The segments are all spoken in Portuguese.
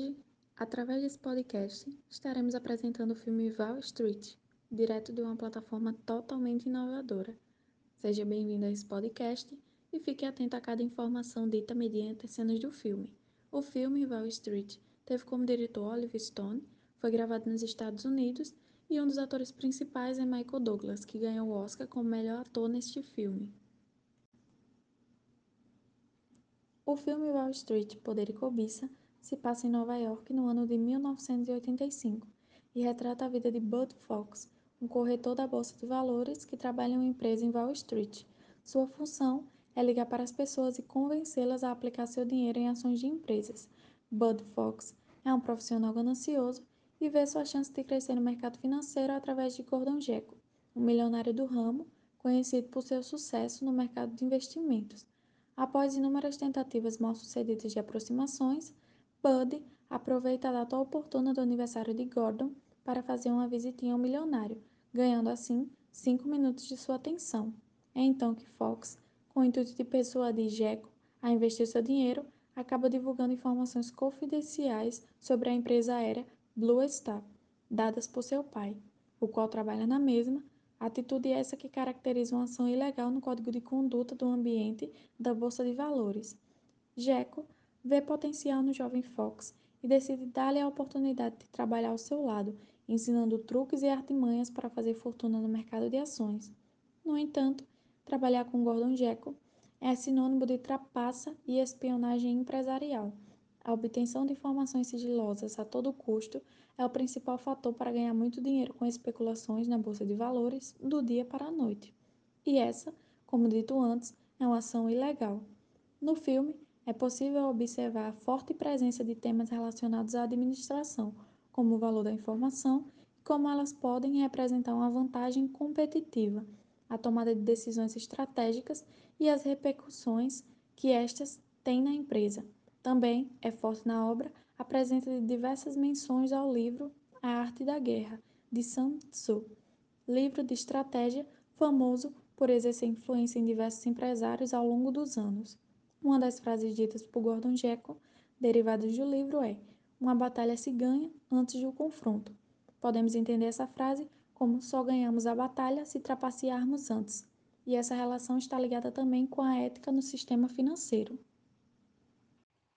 Hoje, através desse podcast, estaremos apresentando o filme Wall Street, direto de uma plataforma totalmente inovadora. Seja bem-vindo a esse podcast e fique atento a cada informação dita mediante as cenas do filme. O filme Wall Street teve como diretor Oliver Stone, foi gravado nos Estados Unidos e um dos atores principais é Michael Douglas, que ganhou o Oscar como melhor ator neste filme. O filme Wall Street, Poder e Cobiça se passa em Nova York no ano de 1985 e retrata a vida de Bud Fox, um corretor da Bolsa de Valores que trabalha em uma empresa em Wall Street. Sua função é ligar para as pessoas e convencê-las a aplicar seu dinheiro em ações de empresas. Bud Fox é um profissional ganancioso e vê sua chance de crescer no mercado financeiro através de Gordon Gekko, um milionário do ramo conhecido por seu sucesso no mercado de investimentos. Após inúmeras tentativas mal-sucedidas de aproximações, Bud aproveita a data oportuna do aniversário de Gordon para fazer uma visitinha ao milionário, ganhando assim cinco minutos de sua atenção. É então que Fox, com o intuito de persuadir Jekyll a investir seu dinheiro, acaba divulgando informações confidenciais sobre a empresa aérea Blue Star, dadas por seu pai, o qual trabalha na mesma, atitude essa que caracteriza uma ação ilegal no Código de Conduta do Ambiente da Bolsa de Valores. Jekyll vê potencial no jovem Fox e decide dar-lhe a oportunidade de trabalhar ao seu lado, ensinando truques e artimanhas para fazer fortuna no mercado de ações. No entanto, trabalhar com Gordon Gekko é sinônimo de trapaça e espionagem empresarial. A obtenção de informações sigilosas a todo custo é o principal fator para ganhar muito dinheiro com especulações na bolsa de valores do dia para a noite. E essa, como dito antes, é uma ação ilegal. No filme, é possível observar a forte presença de temas relacionados à administração, como o valor da informação e como elas podem representar uma vantagem competitiva, a tomada de decisões estratégicas e as repercussões que estas têm na empresa. Também é forte na obra a presença de diversas menções ao livro A Arte da Guerra, de Sun Tzu, livro de estratégia famoso por exercer influência em diversos empresários ao longo dos anos. Uma das frases ditas por Gordon Gekko, derivadas do livro, é: Uma batalha se ganha antes do confronto. Podemos entender essa frase como só ganhamos a batalha se trapacearmos antes. E essa relação está ligada também com a ética no sistema financeiro.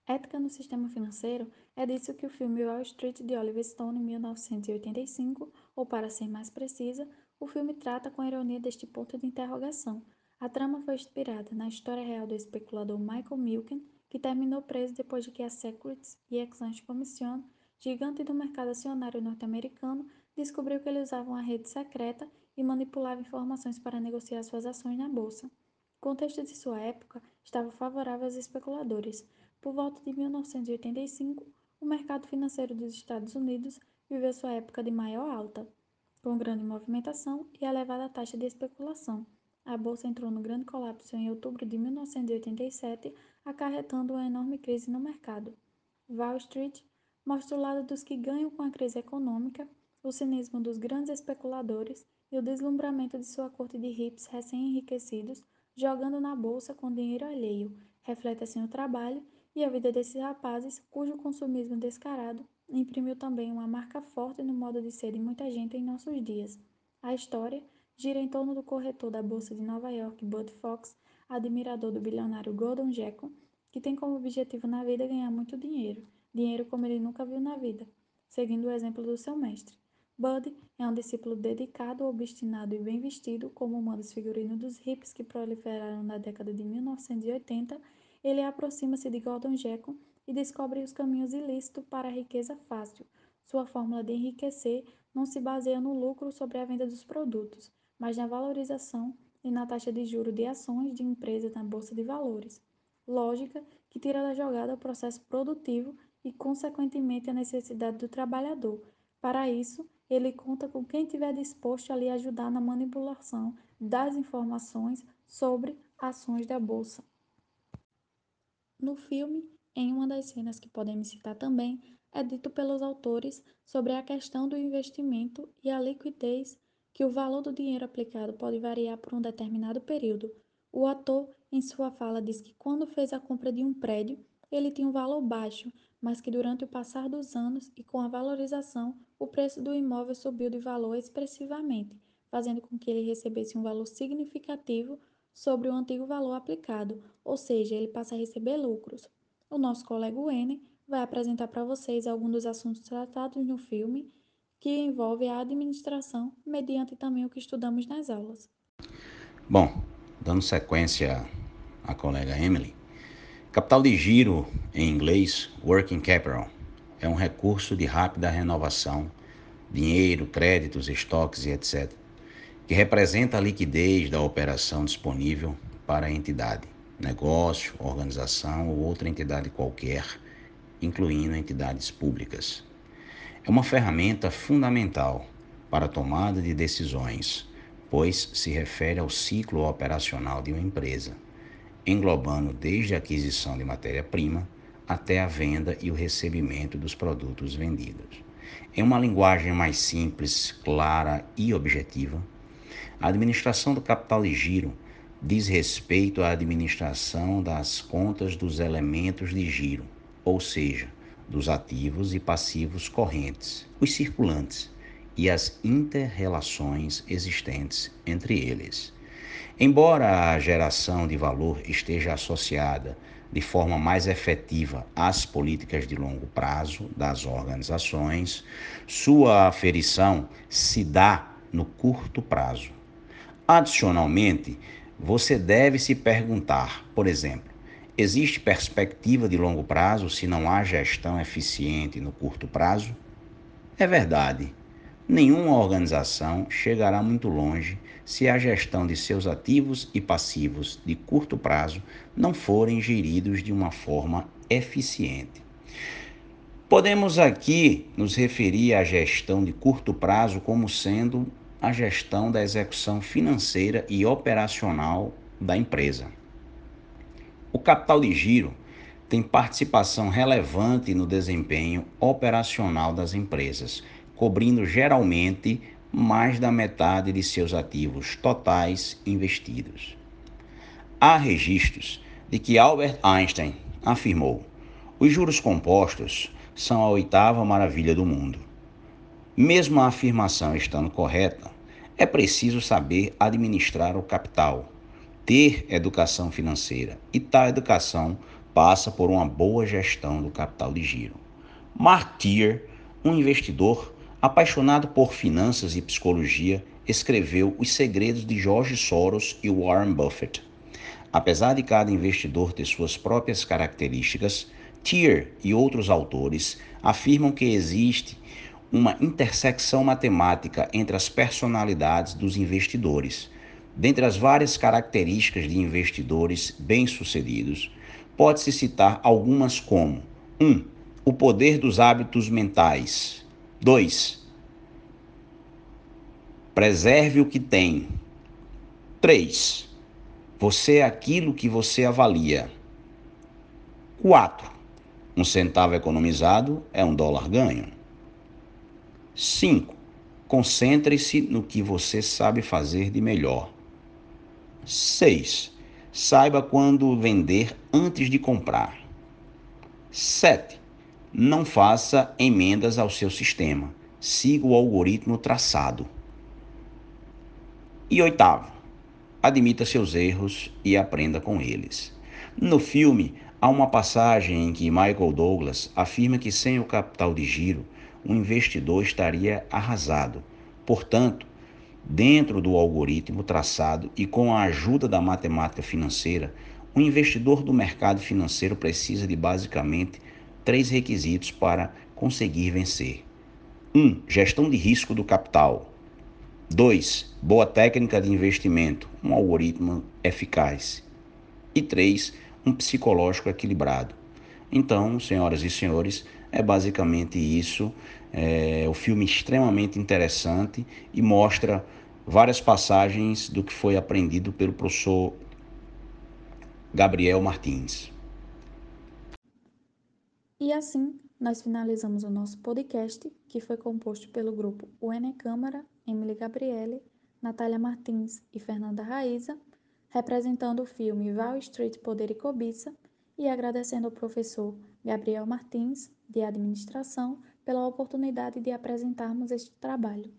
Ética no sistema financeiro é disso que o filme Wall Street de Oliver Stone, em 1985, ou para ser mais precisa, o filme trata com a ironia deste ponto de interrogação, a trama foi inspirada na história real do especulador Michael Milken, que terminou preso depois de que a Securities e Exchange Commission, gigante do mercado acionário norte-americano, descobriu que ele usava uma rede secreta e manipulava informações para negociar suas ações na bolsa. O contexto de sua época estava favorável aos especuladores. Por volta de 1985, o mercado financeiro dos Estados Unidos viveu sua época de maior alta, com grande movimentação e elevada taxa de especulação. A bolsa entrou no grande colapso em outubro de 1987, acarretando uma enorme crise no mercado. Wall Street mostra o lado dos que ganham com a crise econômica, o cinismo dos grandes especuladores e o deslumbramento de sua corte de hips recém-enriquecidos, jogando na bolsa com dinheiro alheio. Reflete assim o trabalho e a vida desses rapazes, cujo consumismo descarado imprimiu também uma marca forte no modo de ser de muita gente em nossos dias. A história gira em torno do corretor da Bolsa de Nova York, Bud Fox, admirador do bilionário Gordon Gekko, que tem como objetivo na vida ganhar muito dinheiro, dinheiro como ele nunca viu na vida, seguindo o exemplo do seu mestre. Bud é um discípulo dedicado, obstinado e bem vestido, como um dos figurinos dos hippies que proliferaram na década de 1980. Ele aproxima-se de Gordon Gekko e descobre os caminhos ilícitos para a riqueza fácil. Sua fórmula de enriquecer não se baseia no lucro sobre a venda dos produtos, mas na valorização e na taxa de juro de ações de empresas na bolsa de valores. Lógica que tira da jogada o processo produtivo e, consequentemente, a necessidade do trabalhador. Para isso, ele conta com quem estiver disposto a lhe ajudar na manipulação das informações sobre ações da bolsa. No filme, em uma das cenas que podemos citar também, é dito pelos autores sobre a questão do investimento e a liquidez que o valor do dinheiro aplicado pode variar por um determinado período. O ator, em sua fala, diz que quando fez a compra de um prédio, ele tinha um valor baixo, mas que durante o passar dos anos e com a valorização, o preço do imóvel subiu de valor expressivamente, fazendo com que ele recebesse um valor significativo sobre o antigo valor aplicado, ou seja, ele passa a receber lucros. O nosso colega Wene vai apresentar para vocês alguns dos assuntos tratados no filme, que envolve a administração, mediante também o que estudamos nas aulas. Bom, dando sequência à colega Emily, capital de giro, em inglês, working capital, é um recurso de rápida renovação, dinheiro, créditos, estoques e etc., que representa a liquidez da operação disponível para a entidade, negócio, organização ou outra entidade qualquer, incluindo entidades públicas. É uma ferramenta fundamental para a tomada de decisões pois se refere ao ciclo operacional de uma empresa, englobando desde a aquisição de matéria-prima até a venda e o recebimento dos produtos vendidos. Em uma linguagem mais simples, clara e objetiva, a administração do capital de giro diz respeito à administração das contas dos elementos de giro, ou seja, dos ativos e passivos correntes, os circulantes, e as interrelações existentes entre eles. Embora a geração de valor esteja associada de forma mais efetiva às políticas de longo prazo das organizações, sua aferição se dá no curto prazo. Adicionalmente, você deve se perguntar, por exemplo, existe perspectiva de longo prazo se não há gestão eficiente no curto prazo? É verdade Nenhuma organização chegará muito longe se a gestão de seus ativos e passivos de curto prazo não forem geridos de uma forma eficiente. Podemos aqui nos referir à gestão de curto prazo como sendo a gestão da execução financeira e operacional da empresa. O capital de giro tem participação relevante no desempenho operacional das empresas cobrindo geralmente mais da metade de seus ativos totais investidos. Há registros de que Albert Einstein afirmou: os juros compostos são a oitava maravilha do mundo. Mesmo a afirmação estando correta, é preciso saber administrar o capital, ter educação financeira, e tal educação passa por uma boa gestão do capital de giro. Mark Tier, um investidor, Apaixonado por finanças e psicologia, escreveu Os Segredos de George Soros e Warren Buffett. Apesar de cada investidor ter suas próprias características, Thier e outros autores afirmam que existe uma intersecção matemática entre as personalidades dos investidores. Dentre as várias características de investidores bem-sucedidos, pode-se citar algumas como: 1. Um, o poder dos hábitos mentais. 2. Preserve o que tem. 3. Você é aquilo que você avalia. 4. Um centavo economizado é um dólar ganho. 5. Concentre-se no que você sabe fazer de melhor. 6. Saiba quando vender antes de comprar. 7 não faça emendas ao seu sistema. Siga o algoritmo traçado. E oitavo, admita seus erros e aprenda com eles. No filme, há uma passagem em que Michael Douglas afirma que sem o capital de giro, o investidor estaria arrasado. Portanto, dentro do algoritmo traçado e com a ajuda da matemática financeira, o investidor do mercado financeiro precisa de basicamente três requisitos para conseguir vencer: 1. Um, gestão de risco do capital. 2. Boa técnica de investimento, um algoritmo eficaz. E 3. Um psicológico equilibrado. Então, senhoras e senhores, é basicamente isso. É o filme extremamente interessante e mostra várias passagens do que foi aprendido pelo professor Gabriel Martins. E assim, nós finalizamos o nosso podcast, que foi composto pelo grupo UNE Câmara, Emily Gabriele, Natália Martins e Fernanda Raíza, representando o filme Val Street Poder e Cobiça, e agradecendo ao professor Gabriel Martins, de Administração, pela oportunidade de apresentarmos este trabalho.